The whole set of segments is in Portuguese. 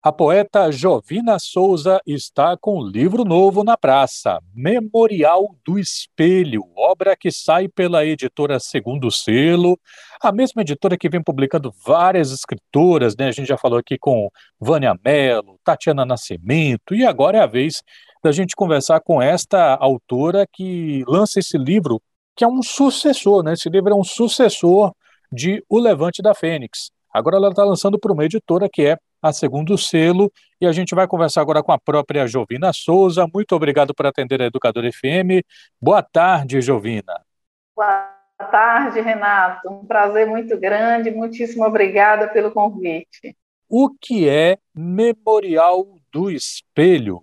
A poeta Jovina Souza está com um livro novo na praça, Memorial do Espelho, obra que sai pela editora Segundo Selo, a mesma editora que vem publicando várias escritoras, né? A gente já falou aqui com Vânia Mello, Tatiana Nascimento, e agora é a vez da gente conversar com esta autora que lança esse livro, que é um sucessor, né? Esse livro é um sucessor de O Levante da Fênix. Agora ela está lançando para uma editora que é a Segundo Selo, e a gente vai conversar agora com a própria Jovina Souza. Muito obrigado por atender a Educador FM. Boa tarde, Jovina. Boa tarde, Renato. Um prazer muito grande. Muitíssimo obrigada pelo convite. O que é Memorial do Espelho?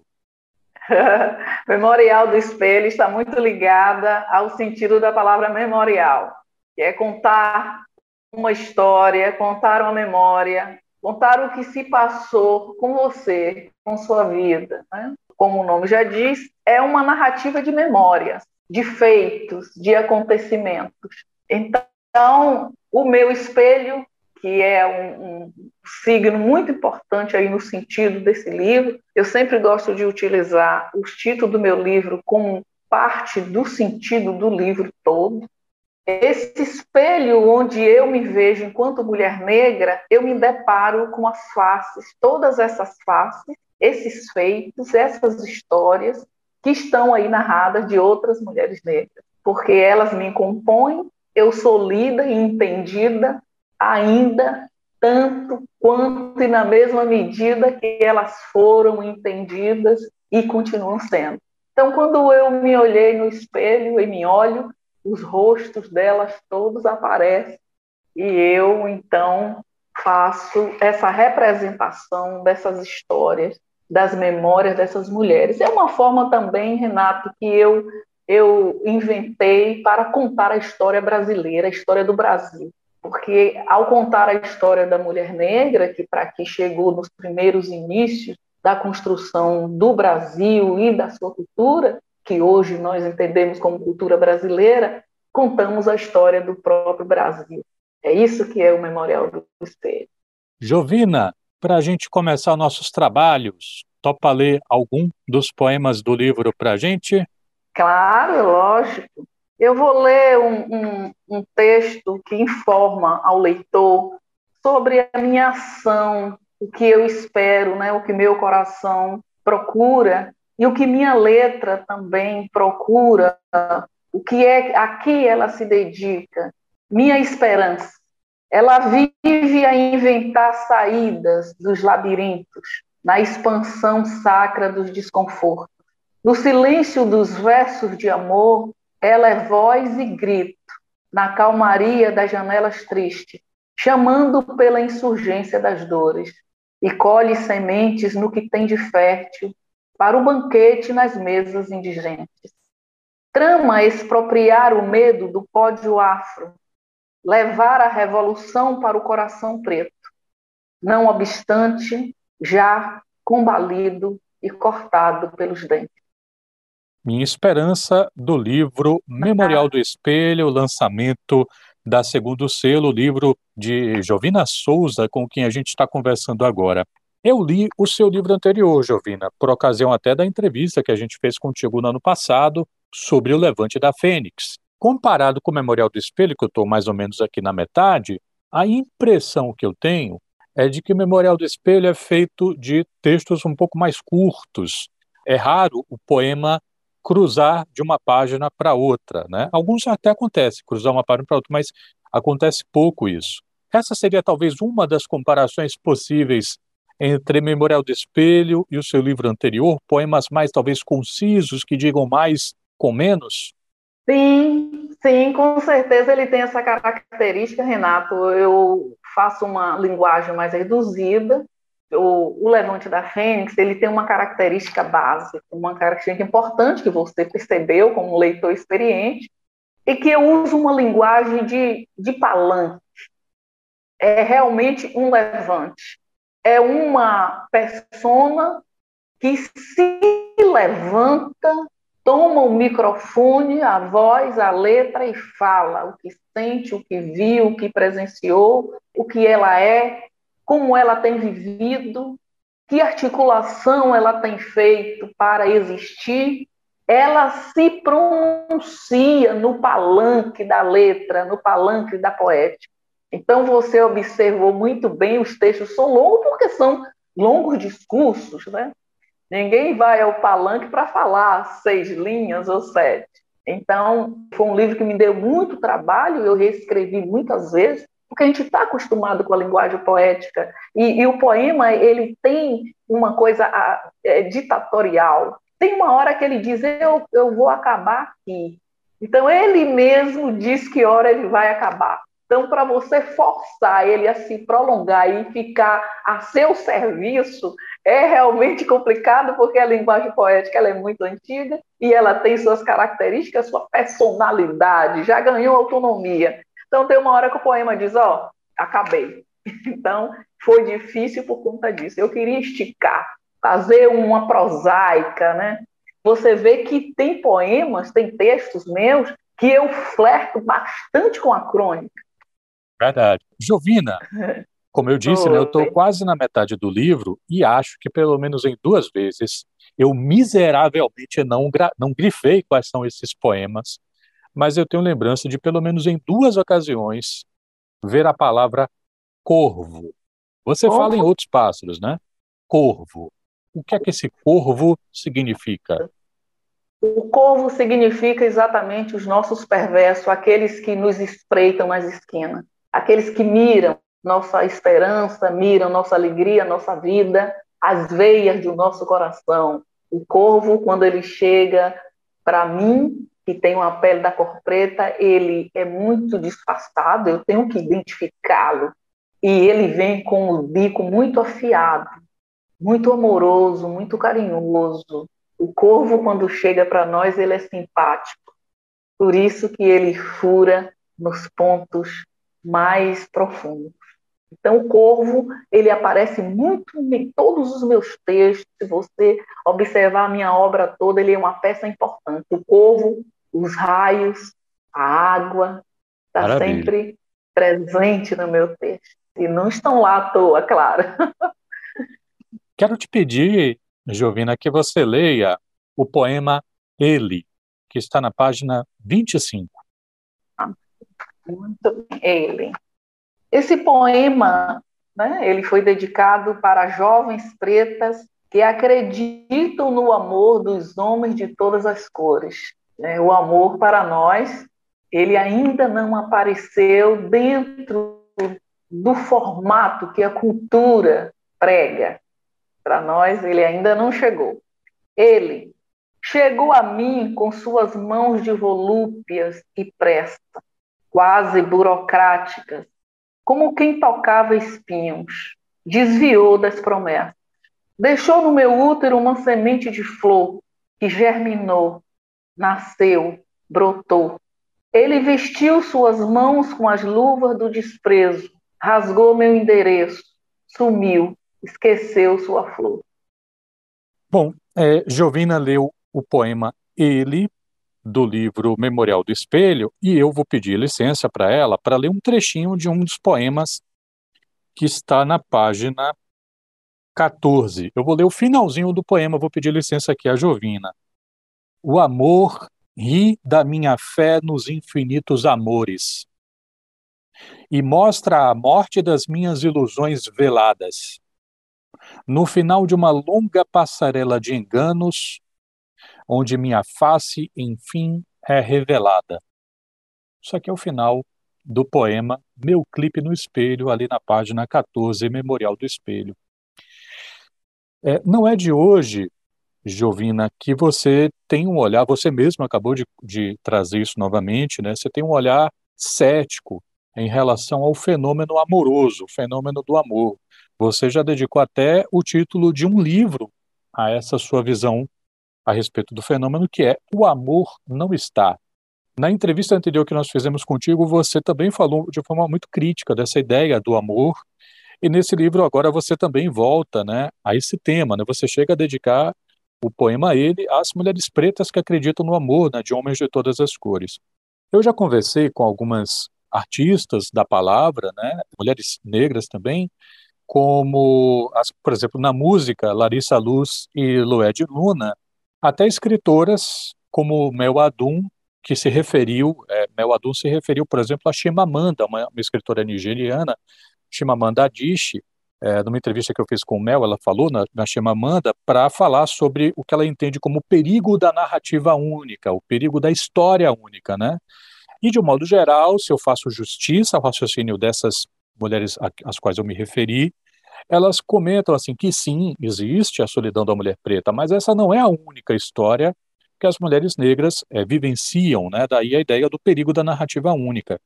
memorial do Espelho está muito ligada ao sentido da palavra memorial, que é contar uma história, contar uma memória, contar o que se passou com você, com sua vida. Né? Como o nome já diz, é uma narrativa de memórias, de feitos, de acontecimentos. Então, o meu espelho, que é um, um signo muito importante aí no sentido desse livro, eu sempre gosto de utilizar o título do meu livro como parte do sentido do livro todo. Esse espelho onde eu me vejo enquanto mulher negra, eu me deparo com as faces, todas essas faces, esses feitos, essas histórias que estão aí narradas de outras mulheres negras, porque elas me compõem, eu sou lida e entendida ainda tanto quanto e na mesma medida que elas foram entendidas e continuam sendo. Então, quando eu me olhei no espelho e me olho, os rostos delas todos aparecem e eu então faço essa representação dessas histórias, das memórias dessas mulheres. É uma forma também, Renato, que eu eu inventei para contar a história brasileira, a história do Brasil. Porque ao contar a história da mulher negra, que para que chegou nos primeiros inícios da construção do Brasil e da sua cultura, que hoje nós entendemos como cultura brasileira, contamos a história do próprio Brasil. É isso que é o Memorial do Espelho. Jovina, para a gente começar nossos trabalhos, topa ler algum dos poemas do livro para a gente? Claro, lógico. Eu vou ler um, um, um texto que informa ao leitor sobre a minha ação, o que eu espero, né, o que meu coração procura e o que minha letra também procura, o que é a que ela se dedica, minha esperança. Ela vive a inventar saídas dos labirintos, na expansão sacra dos desconfortos. No silêncio dos versos de amor, ela é voz e grito, na calmaria das janelas tristes, chamando pela insurgência das dores, e colhe sementes no que tem de fértil para o banquete nas mesas indigentes. Trama expropriar o medo do pódio afro, levar a revolução para o coração preto, não obstante, já combalido e cortado pelos dentes. Minha esperança do livro Memorial do Espelho, lançamento da Segundo Selo, livro de Jovina Souza, com quem a gente está conversando agora. Eu li o seu livro anterior, Jovina, por ocasião até da entrevista que a gente fez contigo no ano passado sobre o levante da Fênix. Comparado com o Memorial do Espelho, que eu estou mais ou menos aqui na metade, a impressão que eu tenho é de que o Memorial do Espelho é feito de textos um pouco mais curtos. É raro o poema cruzar de uma página para outra, né? Alguns até acontece cruzar uma página para outra, mas acontece pouco isso. Essa seria talvez uma das comparações possíveis entre Memorial do Espelho e o seu livro anterior, poemas mais talvez concisos, que digam mais com menos? Sim, sim, com certeza ele tem essa característica, Renato. Eu faço uma linguagem mais reduzida. O, o Levante da Fênix ele tem uma característica básica, uma característica importante que você percebeu como leitor experiente, e que eu uso uma linguagem de, de palanque. É realmente um levante é uma persona que se levanta, toma o microfone, a voz, a letra e fala o que sente, o que viu, o que presenciou, o que ela é, como ela tem vivido, que articulação ela tem feito para existir, ela se pronuncia no palanque da letra, no palanque da poética. Então você observou muito bem, os textos são longos porque são longos discursos, né? Ninguém vai ao palanque para falar seis linhas ou sete. Então, foi um livro que me deu muito trabalho, eu reescrevi muitas vezes, porque a gente está acostumado com a linguagem poética e, e, o poema ele tem uma coisa é, ditatorial. Tem uma hora que ele diz eu, eu vou acabar aqui. Então ele mesmo diz que hora ele vai acabar. Então, para você forçar ele a se prolongar e ficar a seu serviço, é realmente complicado, porque a linguagem poética é muito antiga e ela tem suas características, sua personalidade, já ganhou autonomia. Então, tem uma hora que o poema diz: Ó, oh, acabei. Então, foi difícil por conta disso. Eu queria esticar, fazer uma prosaica, né? Você vê que tem poemas, tem textos meus que eu flerto bastante com a crônica. Verdade. Jovina, como eu disse, né, eu estou quase na metade do livro e acho que pelo menos em duas vezes eu miseravelmente não, não grifei quais são esses poemas, mas eu tenho lembrança de pelo menos em duas ocasiões ver a palavra corvo. Você fala em outros pássaros, né? Corvo. O que é que esse corvo significa? O corvo significa exatamente os nossos perversos, aqueles que nos espreitam nas esquinas aqueles que miram nossa esperança, miram nossa alegria, nossa vida, as veias do nosso coração. O corvo, quando ele chega para mim, que tem uma pele da cor preta, ele é muito disfarçado, eu tenho que identificá-lo. E ele vem com o bico muito afiado, muito amoroso, muito carinhoso. O corvo, quando chega para nós, ele é simpático. Por isso que ele fura nos pontos mais profundos. Então, o corvo, ele aparece muito em todos os meus textos. Se você observar a minha obra toda, ele é uma peça importante. O corvo, os raios, a água, está sempre presente no meu texto. E não estão lá à toa, claro. Quero te pedir, Jovina, que você leia o poema Ele, que está na página 25. Muito ele. Esse poema, né, ele foi dedicado para jovens pretas que acreditam no amor dos homens de todas as cores. É, o amor para nós, ele ainda não apareceu dentro do formato que a cultura prega. Para nós, ele ainda não chegou. Ele chegou a mim com suas mãos de volúpias e presta, quase burocráticas, como quem tocava espinhos, desviou das promessas. Deixou no meu útero uma semente de flor que germinou, nasceu, brotou. Ele vestiu suas mãos com as luvas do desprezo, rasgou meu endereço, sumiu, esqueceu sua flor. Bom, é, Jovina leu o poema Ele, do livro Memorial do Espelho e eu vou pedir licença para ela para ler um trechinho de um dos poemas que está na página 14. Eu vou ler o finalzinho do poema, vou pedir licença aqui à Jovina. O amor ri da minha fé nos infinitos amores e mostra a morte das minhas ilusões veladas. No final de uma longa passarela de enganos, onde minha face, enfim, é revelada. Isso aqui é o final do poema Meu Clipe no Espelho, ali na página 14, Memorial do Espelho. É, não é de hoje, Jovina, que você tem um olhar, você mesmo acabou de, de trazer isso novamente, né? Você tem um olhar cético em relação ao fenômeno amoroso, o fenômeno do amor. Você já dedicou até o título de um livro a essa sua visão a respeito do fenômeno, que é o amor não está. Na entrevista anterior que nós fizemos contigo, você também falou de forma muito crítica dessa ideia do amor, e nesse livro agora você também volta né, a esse tema, né? você chega a dedicar o poema a ele às mulheres pretas que acreditam no amor, né, de homens de todas as cores. Eu já conversei com algumas artistas da palavra, né, mulheres negras também, como, as, por exemplo, na música, Larissa Luz e Lued Luna, até escritoras como Mel Adum, que se referiu, é, Mel Adum se referiu, por exemplo, a Chimamanda, uma, uma escritora nigeriana, Chimamanda Adichie, é, numa entrevista que eu fiz com o Mel, ela falou na, na Chimamanda para falar sobre o que ela entende como o perigo da narrativa única, o perigo da história única, né? E de um modo geral, se eu faço justiça ao raciocínio dessas mulheres às quais eu me referi, elas comentam assim que sim, existe a solidão da mulher preta, mas essa não é a única história que as mulheres negras é, vivenciam, né? Daí a ideia do perigo da narrativa única.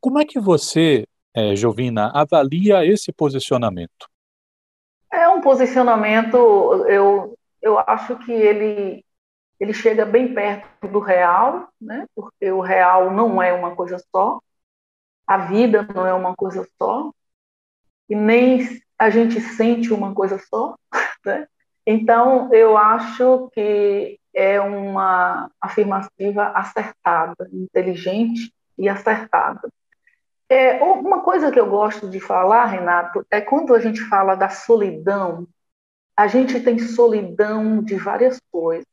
Como é que você, é, Jovina, avalia esse posicionamento? É um posicionamento, eu, eu acho que ele, ele chega bem perto do real, né? porque o real não é uma coisa só, a vida não é uma coisa só, e nem a gente sente uma coisa só. Né? Então, eu acho que é uma afirmativa acertada, inteligente e acertada. É, uma coisa que eu gosto de falar, Renato, é quando a gente fala da solidão, a gente tem solidão de várias coisas.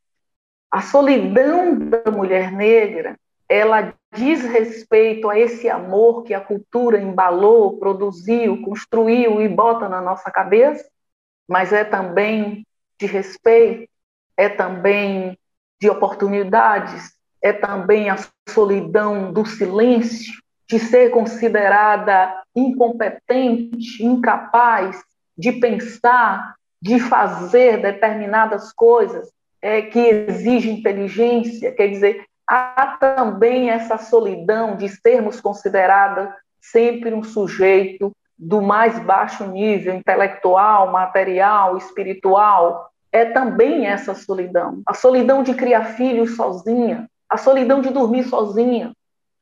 A solidão da mulher negra, ela diz respeito a esse amor que a cultura embalou, produziu, construiu e bota na nossa cabeça, mas é também de respeito, é também de oportunidades, é também a solidão do silêncio, de ser considerada incompetente, incapaz de pensar, de fazer determinadas coisas é, que exigem inteligência, quer dizer, há também essa solidão de sermos consideradas sempre um sujeito do mais baixo nível intelectual, material, espiritual, é também essa solidão. A solidão de criar filhos sozinha, a solidão de dormir sozinha,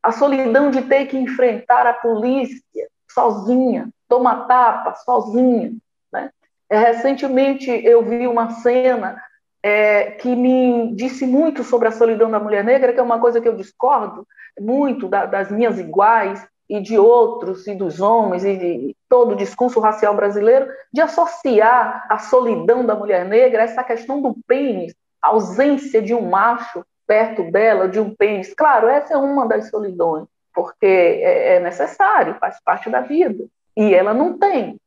a solidão de ter que enfrentar a polícia sozinha, tomar tapa sozinha. Né? É, recentemente eu vi uma cena é, que me disse muito sobre a solidão da mulher negra, que é uma coisa que eu discordo muito da, das minhas iguais e de outros, e dos homens, e de todo o discurso racial brasileiro, de associar a solidão da mulher negra a essa questão do pênis, a ausência de um macho perto dela, de um pênis. Claro, essa é uma das solidões, porque é, é necessário, faz parte da vida. E ela não tem.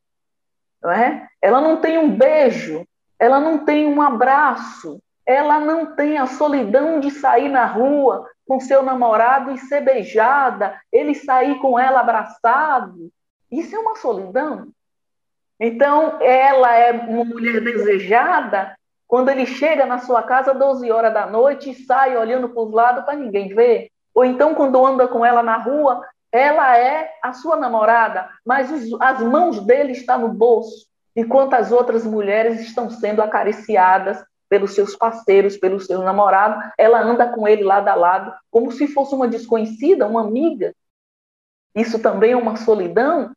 Não é? Ela não tem um beijo, ela não tem um abraço, ela não tem a solidão de sair na rua com seu namorado e ser beijada, ele sair com ela abraçado. Isso é uma solidão. Então, ela é uma mulher desejada quando ele chega na sua casa às 12 horas da noite e sai olhando para os lados para ninguém ver. Ou então, quando anda com ela na rua, ela é a sua namorada, mas as mãos dele estão no bolso enquanto as outras mulheres estão sendo acariciadas pelos seus parceiros, pelo seu namorado, ela anda com ele lado a lado, como se fosse uma desconhecida, uma amiga. Isso também é uma solidão,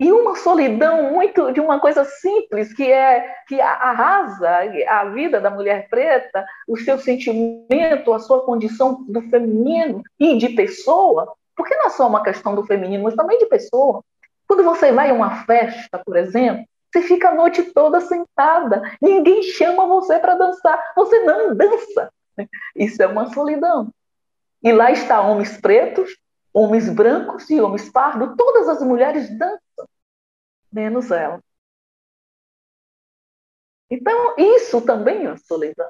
e uma solidão muito de uma coisa simples que é que arrasa a vida da mulher preta, o seu sentimento, a sua condição do feminino e de pessoa, porque não é só uma questão do feminino, mas também de pessoa. Quando você vai a uma festa, por exemplo, você fica a noite toda sentada, ninguém chama você para dançar, você não dança. Isso é uma solidão. E lá está homens pretos, homens brancos e homens pardos, todas as mulheres dançam, menos ela. Então, isso também é solidão.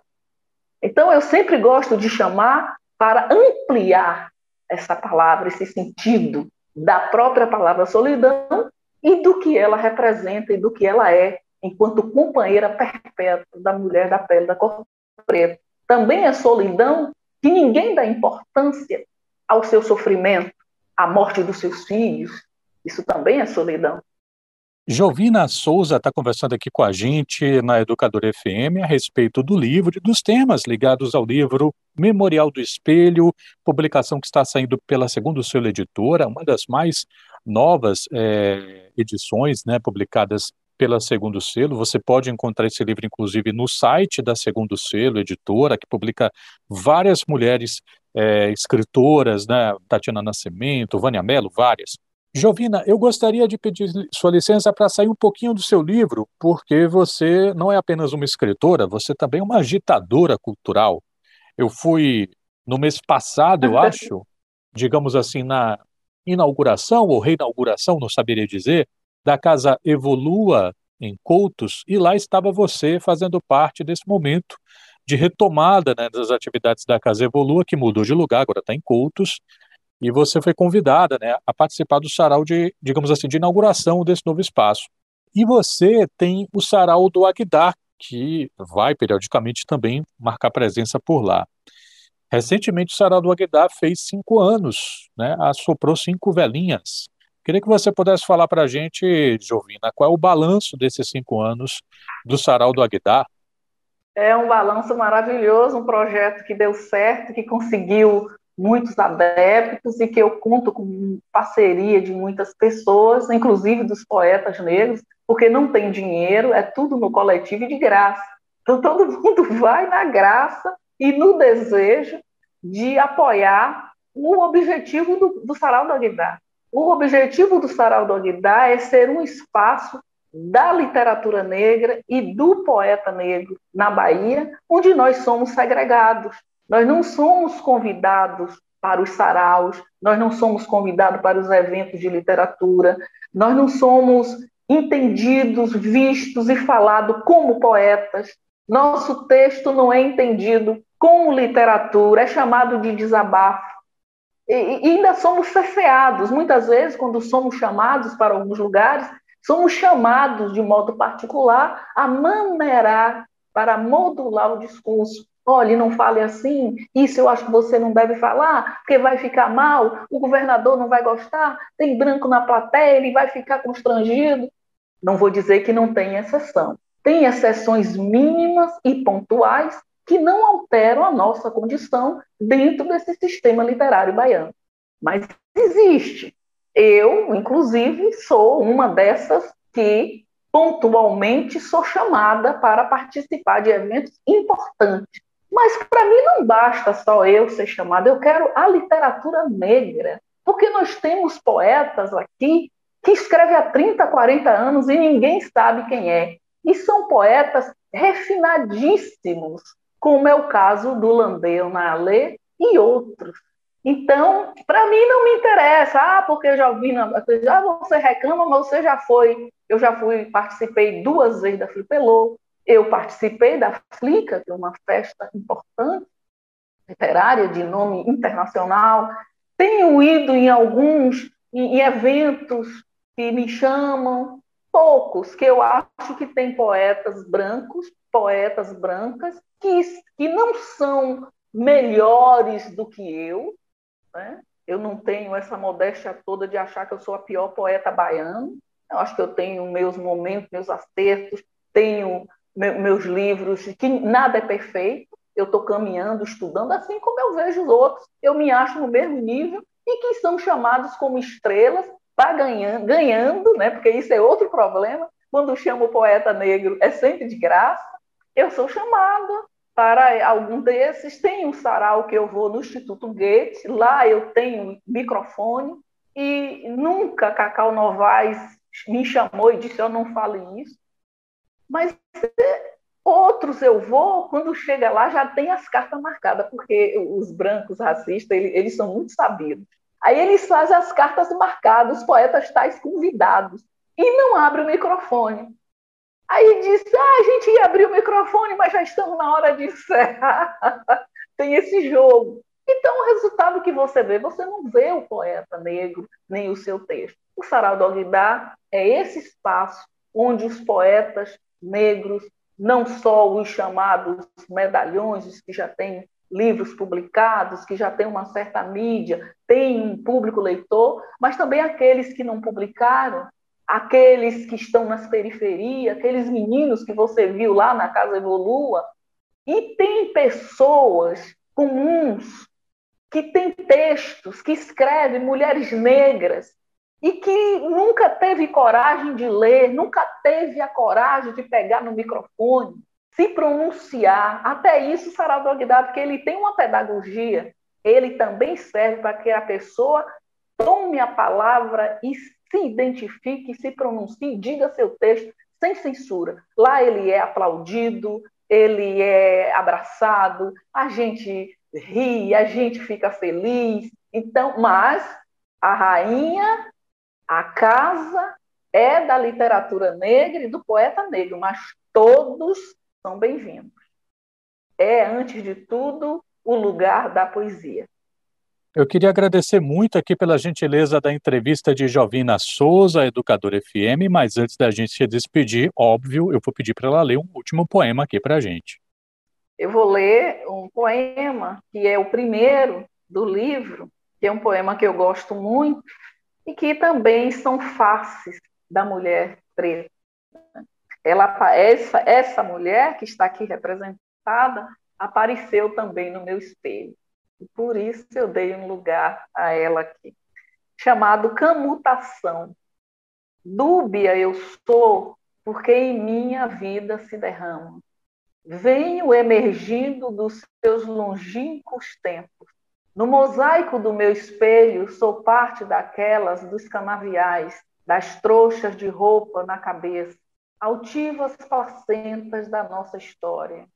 Então, eu sempre gosto de chamar para ampliar essa palavra, esse sentido da própria palavra solidão e do que ela representa e do que ela é enquanto companheira perpétua da mulher da pele da cor preta. Também é solidão que ninguém dá importância ao seu sofrimento, à morte dos seus filhos. Isso também é solidão. Jovina Souza está conversando aqui com a gente na Educadora FM a respeito do livro e dos temas ligados ao livro Memorial do Espelho, publicação que está saindo pela Segundo Selo Editora, uma das mais novas é, edições né, publicadas pela Segundo Selo. Você pode encontrar esse livro, inclusive, no site da Segundo Selo Editora, que publica várias mulheres é, escritoras, né, Tatiana Nascimento, Vânia Mello, várias. Jovina, eu gostaria de pedir sua licença para sair um pouquinho do seu livro, porque você não é apenas uma escritora, você também é uma agitadora cultural. Eu fui no mês passado, eu acho, digamos assim, na inauguração ou reinauguração, não saberia dizer, da Casa Evolua em Coutos, e lá estava você fazendo parte desse momento de retomada né, das atividades da Casa Evolua, que mudou de lugar, agora está em Coutos, e você foi convidada né, a participar do sarau de, digamos assim, de inauguração desse novo espaço. E você tem o sarau do Agdar, que vai periodicamente também marcar presença por lá. Recentemente o sarau do Agdar fez cinco anos, né, assoprou cinco velhinhas. Queria que você pudesse falar para a gente, Jovina, qual é o balanço desses cinco anos do sarau do Agdar? É um balanço maravilhoso, um projeto que deu certo, que conseguiu muitos adeptos e que eu conto com parceria de muitas pessoas, inclusive dos poetas negros, porque não tem dinheiro, é tudo no coletivo e de graça. Então todo mundo vai na graça e no desejo de apoiar o objetivo do, do Sarau do Aguidar. O objetivo do Sarau do Aguidar é ser um espaço da literatura negra e do poeta negro na Bahia, onde nós somos segregados. Nós não somos convidados para os saraus, nós não somos convidados para os eventos de literatura, nós não somos entendidos, vistos e falados como poetas. Nosso texto não é entendido como literatura, é chamado de desabafo. E, e ainda somos cesseados. Muitas vezes, quando somos chamados para alguns lugares, somos chamados de modo particular a maneirar para modular o discurso, Olhe, não fale assim, isso eu acho que você não deve falar, porque vai ficar mal, o governador não vai gostar, tem branco na plateia, ele vai ficar constrangido. Não vou dizer que não tem exceção. Tem exceções mínimas e pontuais que não alteram a nossa condição dentro desse sistema literário baiano. Mas existe. Eu, inclusive, sou uma dessas que pontualmente sou chamada para participar de eventos importantes mas para mim não basta só eu ser chamada, eu quero a literatura negra, porque nós temos poetas aqui que escrevem há 30, 40 anos e ninguém sabe quem é. E são poetas refinadíssimos, como é o caso do Landeu Nalê e outros. Então, para mim não me interessa, ah, porque eu já ouvi, já você reclama, mas você já foi, eu já fui, participei duas vezes da Flipelô, eu participei da FLICA, que é uma festa importante, literária, de nome internacional. Tenho ido em alguns em eventos que me chamam, poucos, que eu acho que tem poetas brancos, poetas brancas, que, que não são melhores do que eu. Né? Eu não tenho essa modéstia toda de achar que eu sou a pior poeta baiana. Eu acho que eu tenho meus momentos, meus acertos, tenho meus livros, que nada é perfeito, eu estou caminhando, estudando, assim como eu vejo os outros, eu me acho no mesmo nível e que são chamados como estrelas, tá ganhando, ganhando, né? Porque isso é outro problema. Quando chamo o poeta negro é sempre de graça. Eu sou chamada para algum desses. Tem um sarau que eu vou no Instituto Goethe, lá eu tenho microfone e nunca Cacau Novaes me chamou e disse: Eu não fale isso. Mas outros eu vou, quando chega lá já tem as cartas marcadas, porque os brancos racistas, eles, são muito sabidos. Aí eles fazem as cartas marcadas, os poetas tais convidados, e não abre o microfone. Aí diz, ah, a gente ia abrir o microfone, mas já estamos na hora de encerrar. tem esse jogo. Então, o resultado que você vê, você não vê o poeta negro, nem o seu texto. O Sarau do Aguilar é esse espaço onde os poetas negros, não só os chamados medalhões, que já têm livros publicados, que já têm uma certa mídia, têm um público leitor, mas também aqueles que não publicaram, aqueles que estão nas periferias, aqueles meninos que você viu lá na Casa Evolua, e tem pessoas comuns que têm textos, que escrevem, mulheres negras, e que nunca teve coragem de ler, nunca teve a coragem de pegar no microfone, se pronunciar. Até isso, Sarado Aguilar, porque ele tem uma pedagogia, ele também serve para que a pessoa tome a palavra e se identifique, se pronuncie, diga seu texto sem censura. Lá ele é aplaudido, ele é abraçado, a gente ri, a gente fica feliz. Então, mas a rainha, a casa é da literatura negra e do poeta negro, mas todos são bem-vindos. É, antes de tudo, o lugar da poesia. Eu queria agradecer muito aqui pela gentileza da entrevista de Jovina Souza, educadora FM, mas antes da gente se despedir, óbvio, eu vou pedir para ela ler um último poema aqui para a gente. Eu vou ler um poema que é o primeiro do livro, que é um poema que eu gosto muito e que também são faces da mulher preta. Ela, essa, essa mulher que está aqui representada apareceu também no meu espelho. E por isso eu dei um lugar a ela aqui, chamado Camutação. Dúbia eu sou, porque em minha vida se derrama. Venho emergindo dos seus longínquos tempos. No mosaico do meu espelho, sou parte daquelas dos canaviais, das trouxas de roupa na cabeça, altivas placentas da nossa história.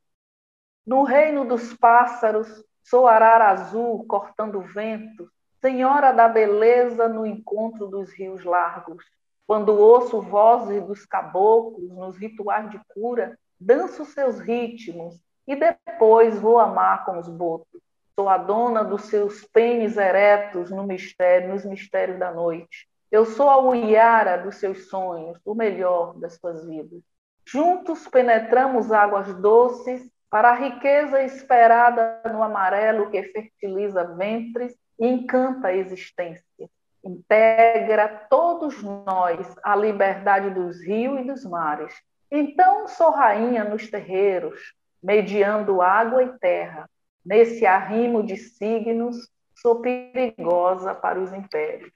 No reino dos pássaros, Sou arara azul cortando vento, senhora da beleza no encontro dos rios largos. Quando ouço vozes dos caboclos nos rituais de cura, danço seus ritmos e depois vou amar com os botos. Sou a dona dos seus pênis eretos no mistério, nos mistérios da noite. Eu sou a uiara dos seus sonhos, o melhor das suas vidas. Juntos penetramos águas doces para a riqueza esperada no amarelo que fertiliza ventres e encanta a existência. Integra todos nós a liberdade dos rios e dos mares. Então sou rainha nos terreiros, mediando água e terra. Nesse arrimo de signos, sou perigosa para os impérios.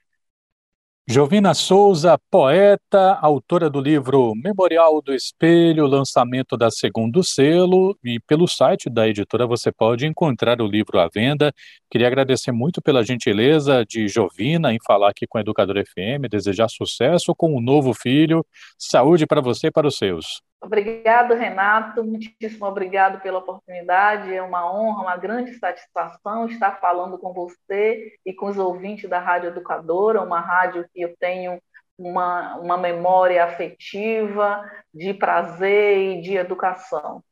Jovina Souza, poeta, autora do livro Memorial do Espelho, lançamento da Segundo Selo, e pelo site da editora você pode encontrar o livro à venda. Queria agradecer muito pela gentileza de Jovina em falar aqui com a Educadora FM, desejar sucesso com o novo filho, saúde para você e para os seus. Obrigado, Renato. Muitíssimo obrigado pela oportunidade. É uma honra, uma grande satisfação estar falando com você e com os ouvintes da Rádio Educadora, uma rádio que eu tenho uma, uma memória afetiva, de prazer e de educação.